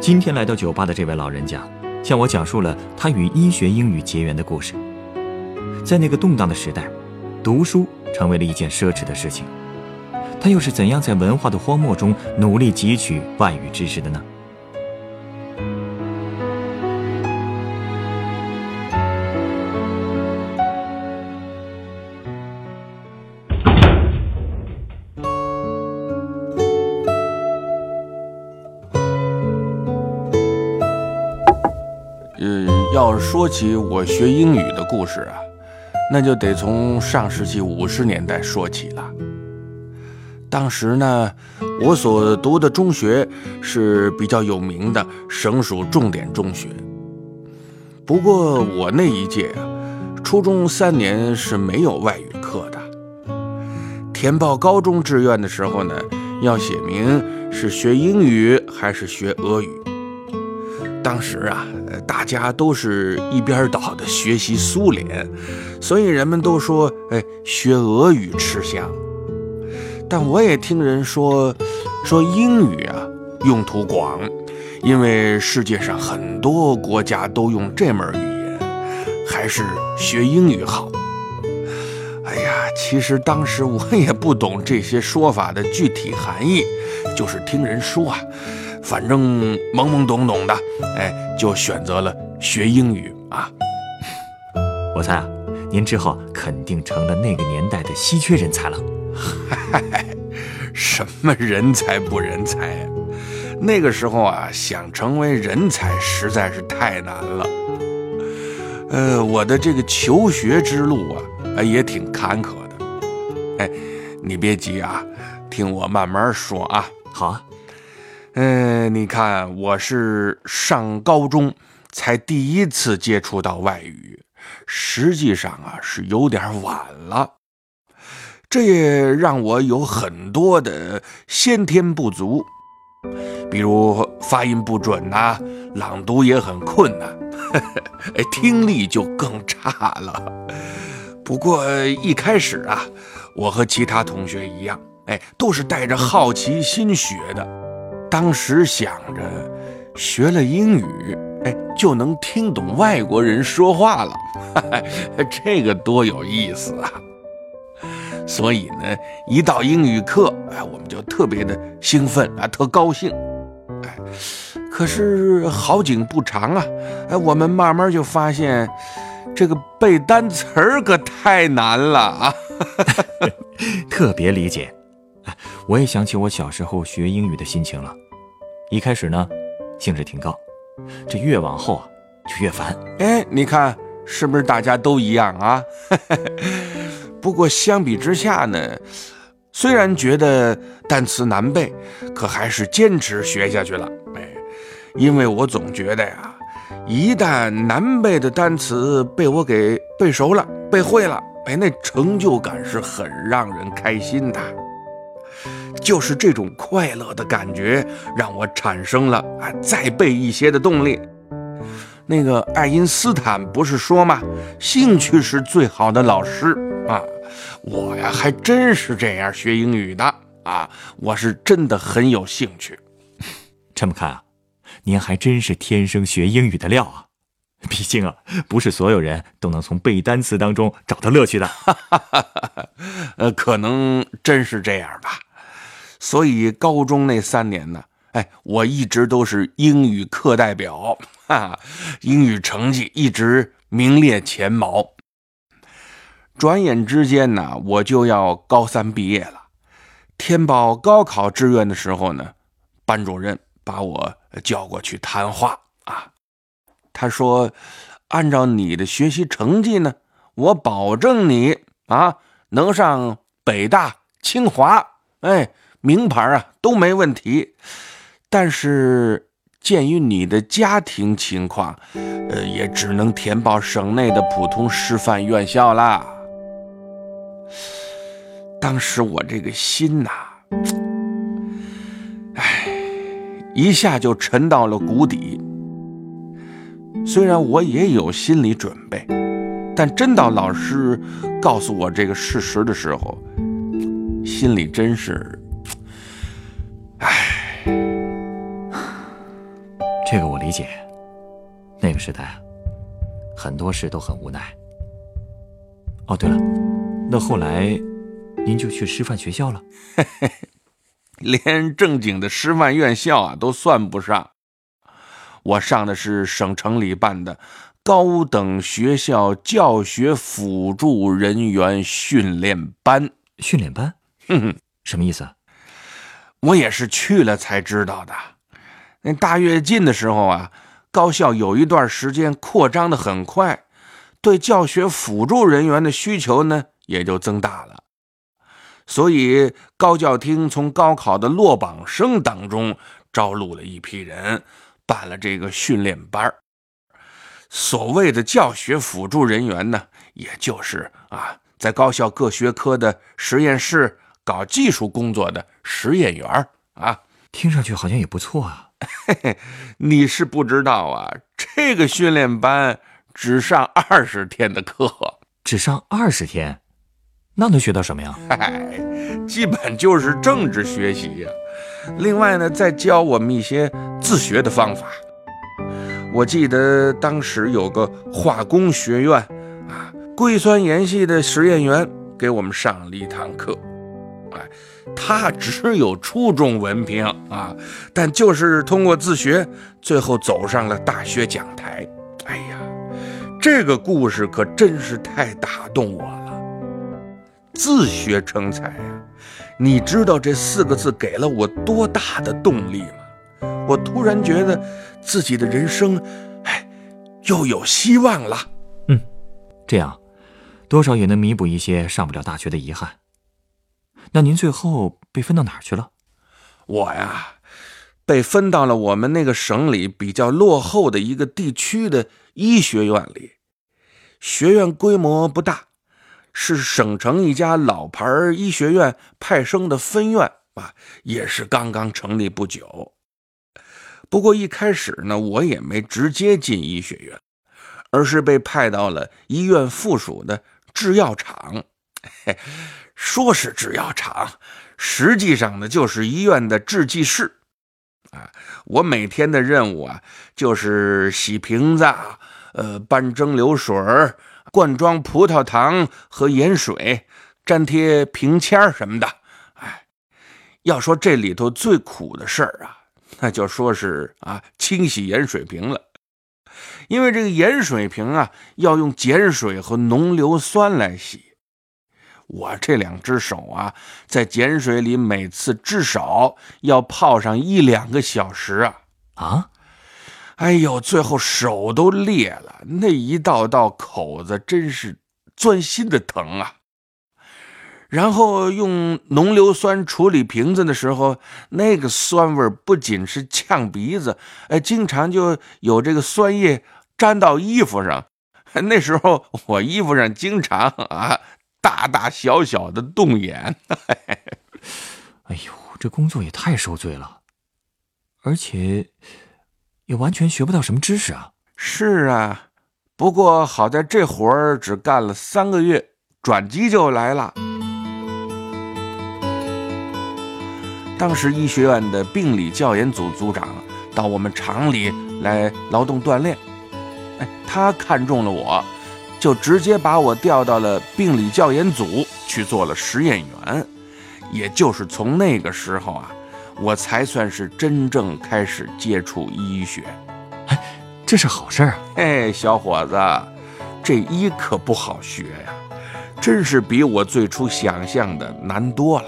今天来到酒吧的这位老人家，向我讲述了他与医学英语结缘的故事。在那个动荡的时代，读书成为了一件奢侈的事情。他又是怎样在文化的荒漠中努力汲取外语知识的呢？要说起我学英语的故事啊，那就得从上世纪五十年代说起了。当时呢，我所读的中学是比较有名的省属重点中学。不过我那一届啊，初中三年是没有外语课的。填报高中志愿的时候呢，要写明是学英语还是学俄语。当时啊，大家都是一边倒的学习苏联，所以人们都说，哎，学俄语吃香。但我也听人说，说英语啊用途广，因为世界上很多国家都用这门语言，还是学英语好。哎呀，其实当时我也不懂这些说法的具体含义，就是听人说啊，反正懵懵懂懂的，哎，就选择了学英语啊。我猜啊，您之后肯定成了那个年代的稀缺人才了。嗨，什么人才不人才呀？那个时候啊，想成为人才实在是太难了。呃，我的这个求学之路啊，也挺坎坷的。哎，你别急啊，听我慢慢说啊。好啊。嗯，你看，我是上高中才第一次接触到外语，实际上啊，是有点晚了。这也让我有很多的先天不足，比如发音不准呐，朗读也很困难，哎，听力就更差了。不过一开始啊，我和其他同学一样，哎，都是带着好奇心学的。当时想着，学了英语，哎，就能听懂外国人说话了，这个多有意思啊！所以呢，一到英语课，哎，我们就特别的兴奋啊，特高兴。哎，可是好景不长啊，哎，我们慢慢就发现，这个背单词儿可太难了啊！特别理解。我也想起我小时候学英语的心情了。一开始呢，兴致挺高，这越往后啊，就越烦。哎，你看是不是大家都一样啊？不过相比之下呢，虽然觉得单词难背，可还是坚持学下去了。哎，因为我总觉得呀，一旦难背的单词被我给背熟了、背会了，哎，那成就感是很让人开心的。就是这种快乐的感觉，让我产生了啊再背一些的动力。那个爱因斯坦不是说吗？兴趣是最好的老师啊！我呀，还真是这样学英语的啊！我是真的很有兴趣。这么看啊，您还真是天生学英语的料啊！毕竟啊，不是所有人都能从背单词当中找到乐趣的。呃，可能真是这样吧。所以高中那三年呢？哎，我一直都是英语课代表，哈，英语成绩一直名列前茅。转眼之间呢，我就要高三毕业了。填报高考志愿的时候呢，班主任把我叫过去谈话啊。他说：“按照你的学习成绩呢，我保证你啊能上北大、清华，哎，名牌啊都没问题。”但是鉴于你的家庭情况，呃，也只能填报省内的普通师范院校啦。当时我这个心呐，哎，一下就沉到了谷底。虽然我也有心理准备，但真到老师告诉我这个事实的时候，心里真是，唉，这个我理解。那个时代，很多事都很无奈。哦，对了，那后来。您就去师范学校了，连正经的师范院校啊都算不上。我上的是省城里办的高等学校教学辅助人员训练班。训练班？哼哼，什么意思？我也是去了才知道的。那大跃进的时候啊，高校有一段时间扩张的很快，对教学辅助人员的需求呢也就增大了。所以高教厅从高考的落榜生当中招录了一批人，办了这个训练班所谓的教学辅助人员呢，也就是啊，在高校各学科的实验室搞技术工作的实验员啊。听上去好像也不错啊。嘿嘿，你是不知道啊，这个训练班只上二十天的课，只上二十天。那能学到什么呀？嗨，基本就是政治学习呀。另外呢，再教我们一些自学的方法。我记得当时有个化工学院啊，硅酸盐系的实验员给我们上了一堂课。哎，他只有初中文凭啊，但就是通过自学，最后走上了大学讲台。哎呀，这个故事可真是太打动我了。自学成才呀，你知道这四个字给了我多大的动力吗？我突然觉得自己的人生，哎，又有希望了。嗯，这样，多少也能弥补一些上不了大学的遗憾。那您最后被分到哪儿去了？我呀，被分到了我们那个省里比较落后的一个地区的医学院里，学院规模不大。是省城一家老牌医学院派生的分院啊，也是刚刚成立不久。不过一开始呢，我也没直接进医学院，而是被派到了医院附属的制药厂。说是制药厂，实际上呢就是医院的制剂室。啊，我每天的任务啊，就是洗瓶子，呃，搬蒸馏水。灌装葡萄糖和盐水，粘贴瓶签什么的。哎，要说这里头最苦的事儿啊，那就说是啊，清洗盐水瓶了。因为这个盐水瓶啊，要用碱水和浓硫酸来洗。我这两只手啊，在碱水里每次至少要泡上一两个小时啊啊！哎呦，最后手都裂了，那一道道口子真是钻心的疼啊！然后用浓硫酸处理瓶子的时候，那个酸味不仅是呛鼻子，哎，经常就有这个酸液沾到衣服上。那时候我衣服上经常啊，大大小小的洞眼。哎呦，这工作也太受罪了，而且。也完全学不到什么知识啊！是啊，不过好在这活儿只干了三个月，转机就来了。当时医学院的病理教研组组长到我们厂里来劳动锻炼，哎，他看中了我，就直接把我调到了病理教研组去做了实验员。也就是从那个时候啊。我才算是真正开始接触医学，哎，这是好事儿啊！哎，小伙子，这医可不好学呀，真是比我最初想象的难多了。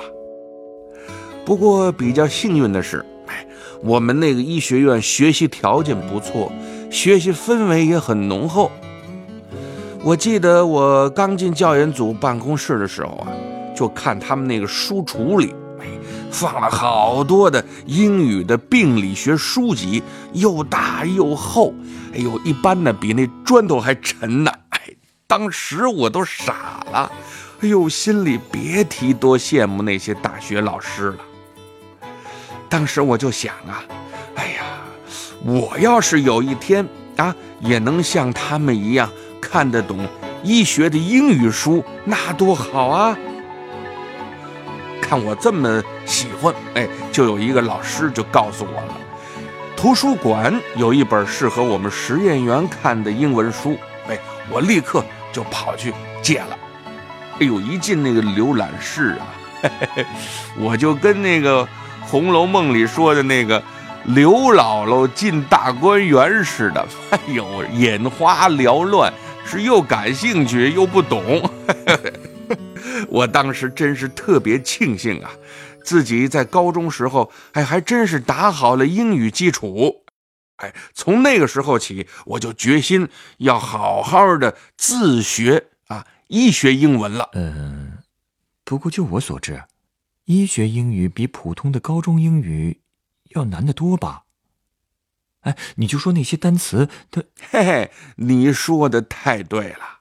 不过比较幸运的是，哎，我们那个医学院学习条件不错，学习氛围也很浓厚。我记得我刚进教研组办公室的时候啊，就看他们那个书橱里。放了好多的英语的病理学书籍，又大又厚，哎呦，一般呢比那砖头还沉呢。哎，当时我都傻了，哎呦，心里别提多羡慕那些大学老师了。当时我就想啊，哎呀，我要是有一天啊，也能像他们一样看得懂医学的英语书，那多好啊！看我这么喜欢，哎，就有一个老师就告诉我了，图书馆有一本适合我们实验员看的英文书，哎，我立刻就跑去借了。哎呦，一进那个浏览室啊，嘿嘿嘿，我就跟那个。《红楼梦》里说的那个刘姥姥进大观园似的，哎呦，眼花缭乱，是又感兴趣又不懂。我当时真是特别庆幸啊，自己在高中时候，哎，还真是打好了英语基础。哎，从那个时候起，我就决心要好好的自学啊，医学英文了。嗯，不过就我所知。医学英语比普通的高中英语要难得多吧？哎，你就说那些单词，它嘿嘿，你说的太对了，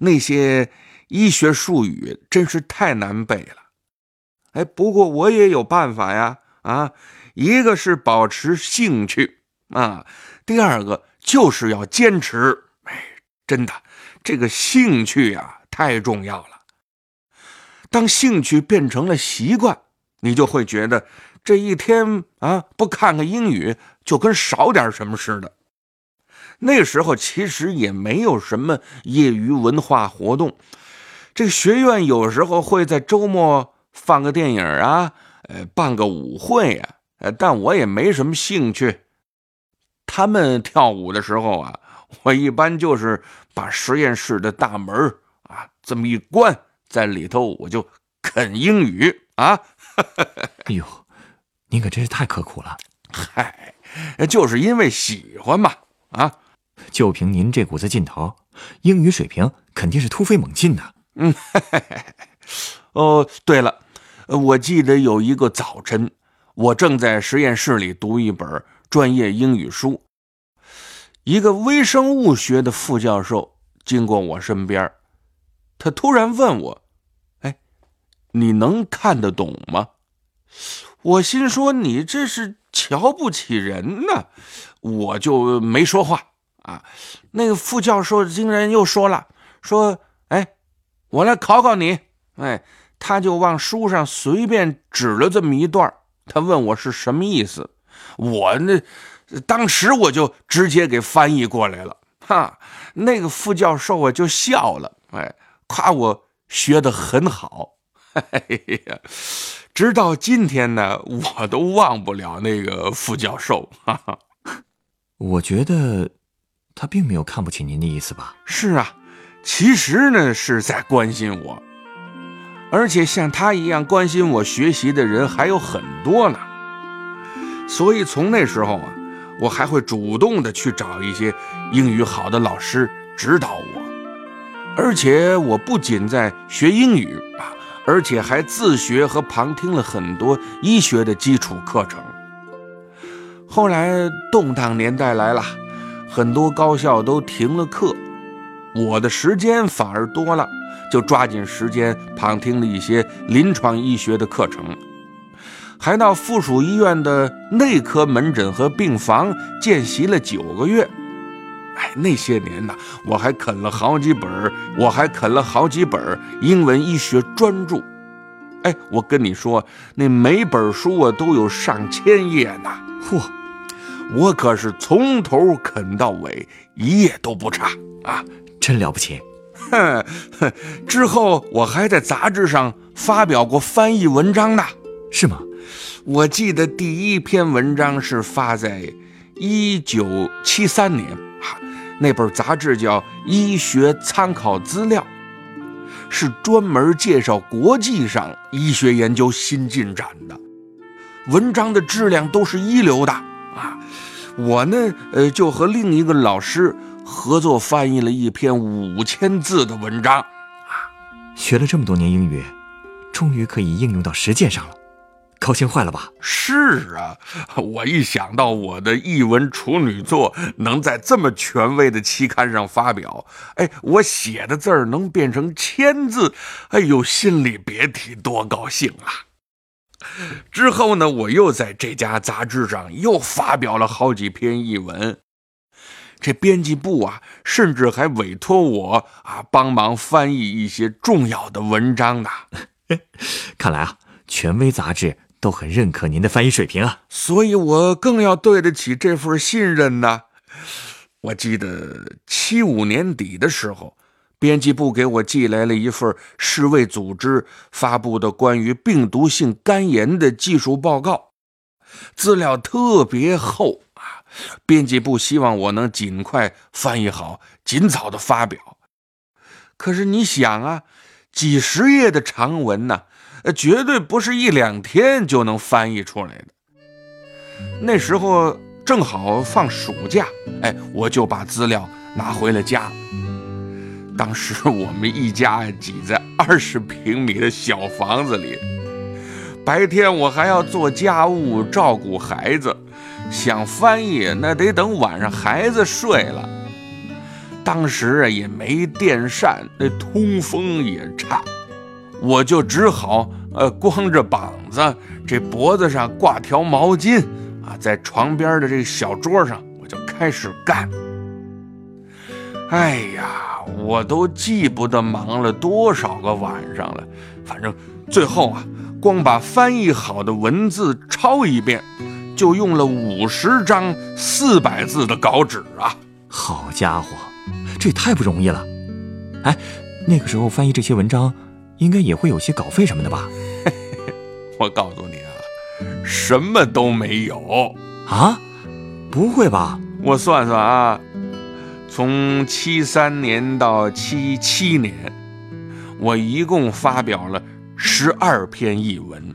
那些医学术语真是太难背了。哎，不过我也有办法呀！啊，一个是保持兴趣啊，第二个就是要坚持。哎，真的，这个兴趣呀，太重要了。当兴趣变成了习惯，你就会觉得这一天啊不看看英语就跟少点什么似的。那时候其实也没有什么业余文化活动，这个学院有时候会在周末放个电影啊，呃，办个舞会啊，呃，但我也没什么兴趣。他们跳舞的时候啊，我一般就是把实验室的大门啊这么一关。在里头我就啃英语啊！哎呦，您可真是太刻苦了。嗨，就是因为喜欢嘛啊！就凭您这股子劲头，英语水平肯定是突飞猛进的。嗯，哦，对了，我记得有一个早晨，我正在实验室里读一本专业英语书，一个微生物学的副教授经过我身边。他突然问我：“哎，你能看得懂吗？”我心说：“你这是瞧不起人呢。”我就没说话啊。那个副教授竟然又说了：“说，哎，我来考考你。”哎，他就往书上随便指了这么一段他问我是什么意思。我那当时我就直接给翻译过来了。哈，那个副教授啊就笑了。哎。夸我学得很好，哎呀，直到今天呢，我都忘不了那个副教授。哈哈，我觉得他并没有看不起您的意思吧？是啊，其实呢是在关心我，而且像他一样关心我学习的人还有很多呢。所以从那时候啊，我还会主动的去找一些英语好的老师指导我。而且我不仅在学英语啊，而且还自学和旁听了很多医学的基础课程。后来动荡年代来了，很多高校都停了课，我的时间反而多了，就抓紧时间旁听了一些临床医学的课程，还到附属医院的内科门诊和病房见习了九个月。哎，那些年呢，我还啃了好几本我还啃了好几本英文医学专著。哎，我跟你说，那每本书啊都有上千页呢。嚯，我可是从头啃到尾，一页都不差啊！真了不起。哼哼，之后我还在杂志上发表过翻译文章呢。是吗？我记得第一篇文章是发在一九七三年。啊那本杂志叫《医学参考资料》，是专门介绍国际上医学研究新进展的，文章的质量都是一流的啊！我呢，呃，就和另一个老师合作翻译了一篇五千字的文章，啊，学了这么多年英语，终于可以应用到实践上了。高兴坏了吧？是啊，我一想到我的译文处女作能在这么权威的期刊上发表，哎，我写的字儿能变成千字，哎呦，心里别提多高兴了。之后呢，我又在这家杂志上又发表了好几篇译文，这编辑部啊，甚至还委托我啊帮忙翻译一些重要的文章呢。看来啊，权威杂志都很认可您的翻译水平啊，所以我更要对得起这份信任呢。我记得七五年底的时候。编辑部给我寄来了一份世卫组织发布的关于病毒性肝炎的技术报告，资料特别厚啊。编辑部希望我能尽快翻译好，尽早的发表。可是你想啊，几十页的长文呢，绝对不是一两天就能翻译出来的。那时候正好放暑假，哎，我就把资料拿回了家。当时我们一家挤在二十平米的小房子里，白天我还要做家务、照顾孩子，想翻译那得等晚上孩子睡了。当时啊也没电扇，那通风也差，我就只好呃光着膀子，这脖子上挂条毛巾啊，在床边的这个小桌上，我就开始干。哎呀，我都记不得忙了多少个晚上了。反正最后啊，光把翻译好的文字抄一遍，就用了五十张四百字的稿纸啊！好家伙，这也太不容易了。哎，那个时候翻译这些文章，应该也会有些稿费什么的吧？我告诉你啊，什么都没有啊！不会吧？我算算啊。从七三年到七七年，我一共发表了十二篇译文，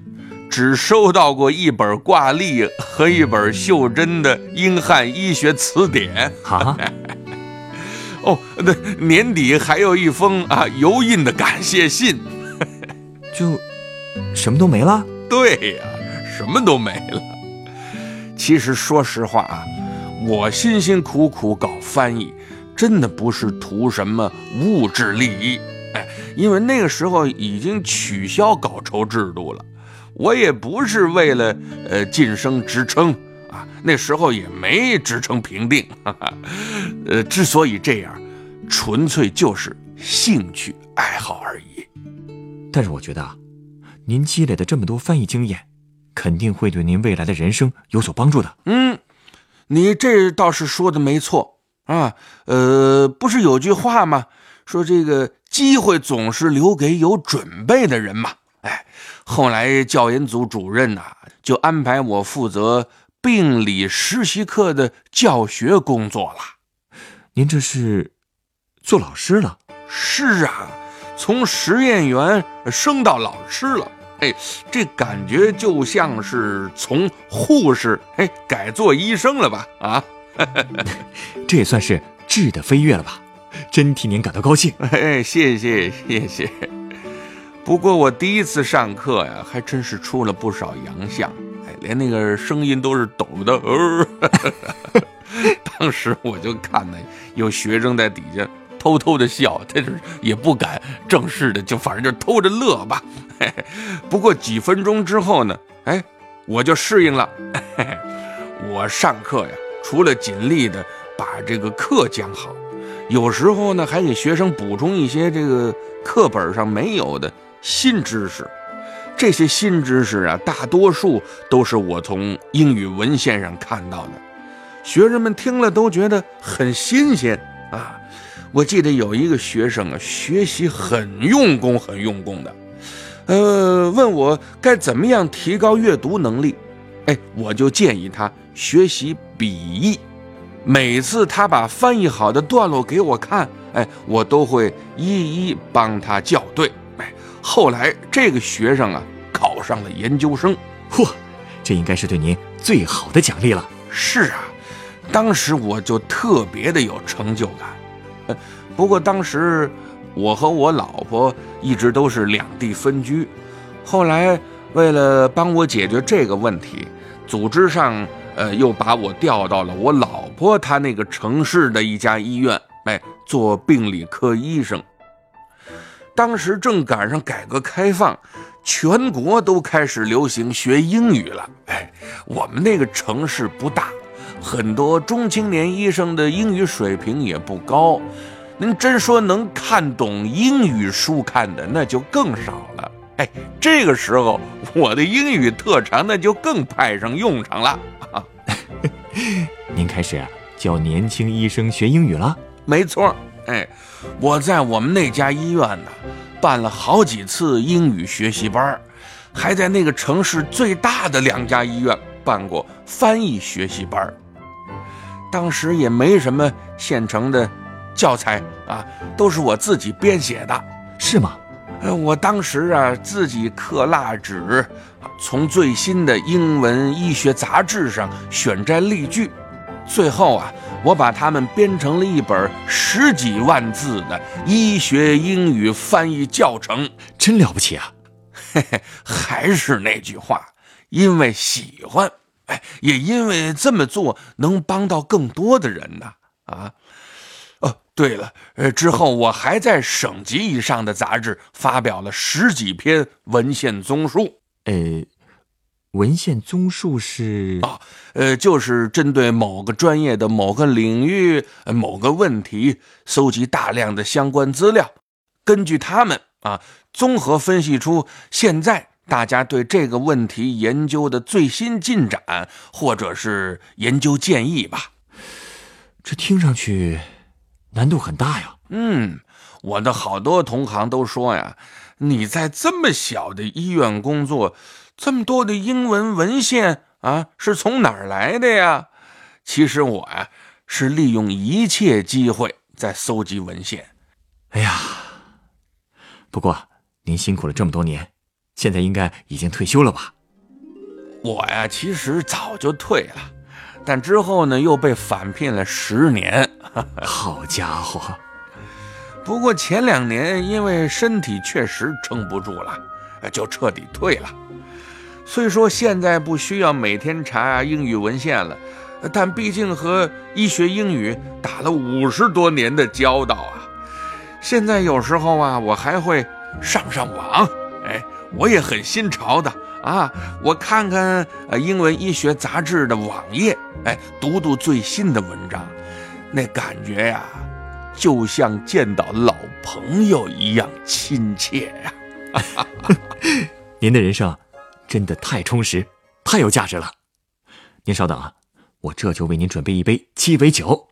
只收到过一本挂历和一本袖珍的英汉医学词典。啊，哦，那年底还有一封啊油印的感谢信，就什么都没了。对呀，什么都没了。其实说实话啊，我辛辛苦苦搞翻译。真的不是图什么物质利益，哎，因为那个时候已经取消稿酬制度了。我也不是为了呃晋升职称啊，那时候也没职称评定。哈哈，呃，之所以这样，纯粹就是兴趣爱好而已。但是我觉得啊，您积累的这么多翻译经验，肯定会对您未来的人生有所帮助的。嗯，你这倒是说的没错。啊，呃，不是有句话吗？说这个机会总是留给有准备的人嘛。哎，后来教研组主任呐，就安排我负责病理实习课的教学工作了。您这是做老师了？是啊，从实验员升到老师了。哎，这感觉就像是从护士哎改做医生了吧？啊。这也算是质的飞跃了吧？真替您感到高兴。哎，谢谢谢谢。不过我第一次上课呀，还真是出了不少洋相，哎，连那个声音都是抖的。呃，当时我就看呢，有学生在底下偷偷的笑，但是也不敢正式的，就反正就偷着乐吧。不过几分钟之后呢，哎，我就适应了。我上课呀。除了尽力的把这个课讲好，有时候呢还给学生补充一些这个课本上没有的新知识。这些新知识啊，大多数都是我从英语文献上看到的。学生们听了都觉得很新鲜啊！我记得有一个学生啊，学习很用功，很用功的，呃，问我该怎么样提高阅读能力。哎，我就建议他学习笔译。每次他把翻译好的段落给我看，哎，我都会一一帮他校对。哎，后来这个学生啊，考上了研究生。嚯，这应该是对您最好的奖励了。是啊，当时我就特别的有成就感。不过当时我和我老婆一直都是两地分居，后来。为了帮我解决这个问题，组织上呃又把我调到了我老婆她那个城市的一家医院，哎，做病理科医生。当时正赶上改革开放，全国都开始流行学英语了。哎，我们那个城市不大，很多中青年医生的英语水平也不高。您真说能看懂英语书看的，那就更少了。哎，这个时候我的英语特长那就更派上用场了。您开始啊教年轻医生学英语了？没错。哎，我在我们那家医院呢，办了好几次英语学习班，还在那个城市最大的两家医院办过翻译学习班。当时也没什么现成的教材啊，都是我自己编写的，是吗？呃，我当时啊，自己刻蜡纸，从最新的英文医学杂志上选摘例句。最后啊，我把它们编成了一本十几万字的医学英语翻译教程，真了不起啊！嘿嘿，还是那句话，因为喜欢，哎，也因为这么做能帮到更多的人呢。啊，哦，对了，呃，之后我还在省级以上的杂志发表了十几篇文献综述，呃。文献综述是啊，呃，就是针对某个专业的某个领域、某个问题，搜集大量的相关资料，根据他们啊，综合分析出现在大家对这个问题研究的最新进展，或者是研究建议吧。这听上去难度很大呀。嗯，我的好多同行都说呀，你在这么小的医院工作。这么多的英文文献啊，是从哪儿来的呀？其实我呀，是利用一切机会在搜集文献。哎呀，不过您辛苦了这么多年，现在应该已经退休了吧？我呀，其实早就退了，但之后呢，又被返聘了十年。好家伙！不过前两年因为身体确实撑不住了，就彻底退了。虽说现在不需要每天查英语文献了，但毕竟和医学英语打了五十多年的交道啊。现在有时候啊，我还会上上网，哎，我也很新潮的啊，我看看呃英文医学杂志的网页，哎，读读最新的文章，那感觉呀，就像见到老朋友一样亲切呀。您的人生。真的太充实，太有价值了。您稍等啊，我这就为您准备一杯鸡尾酒。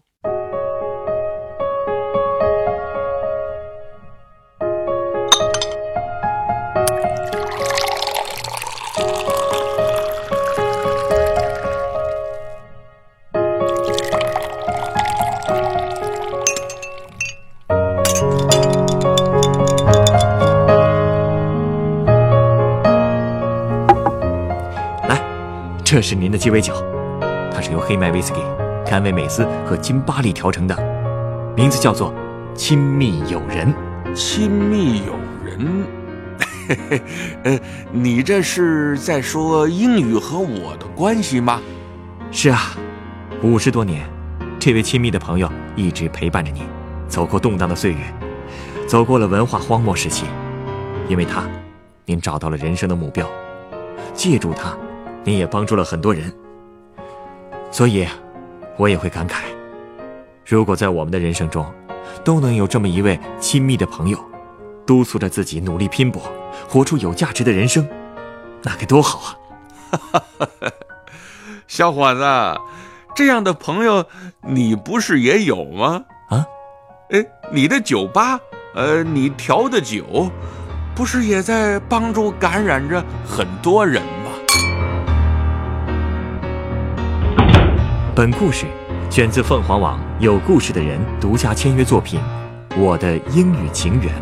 这是您的鸡尾酒，它是由黑麦威士忌、甘味美思和金巴利调成的，名字叫做“亲密友人”。亲密友人，嘿嘿，呃，你这是在说英语和我的关系吗？是啊，五十多年，这位亲密的朋友一直陪伴着你，走过动荡的岁月，走过了文化荒漠时期。因为他，您找到了人生的目标，借助他。你也帮助了很多人，所以，我也会感慨，如果在我们的人生中，都能有这么一位亲密的朋友，督促着自己努力拼搏，活出有价值的人生，那该多好啊！小伙子，这样的朋友，你不是也有吗？啊？哎，你的酒吧，呃，你调的酒，不是也在帮助感染着很多人？本故事选自凤凰网有故事的人独家签约作品《我的英语情缘》，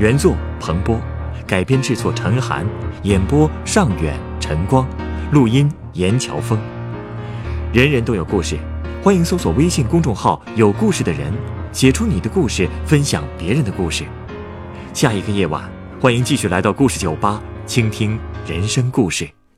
原作彭波，改编制作陈寒，演播尚远、陈光，录音严乔峰。人人都有故事，欢迎搜索微信公众号“有故事的人”，写出你的故事，分享别人的故事。下一个夜晚，欢迎继续来到故事酒吧，倾听人生故事，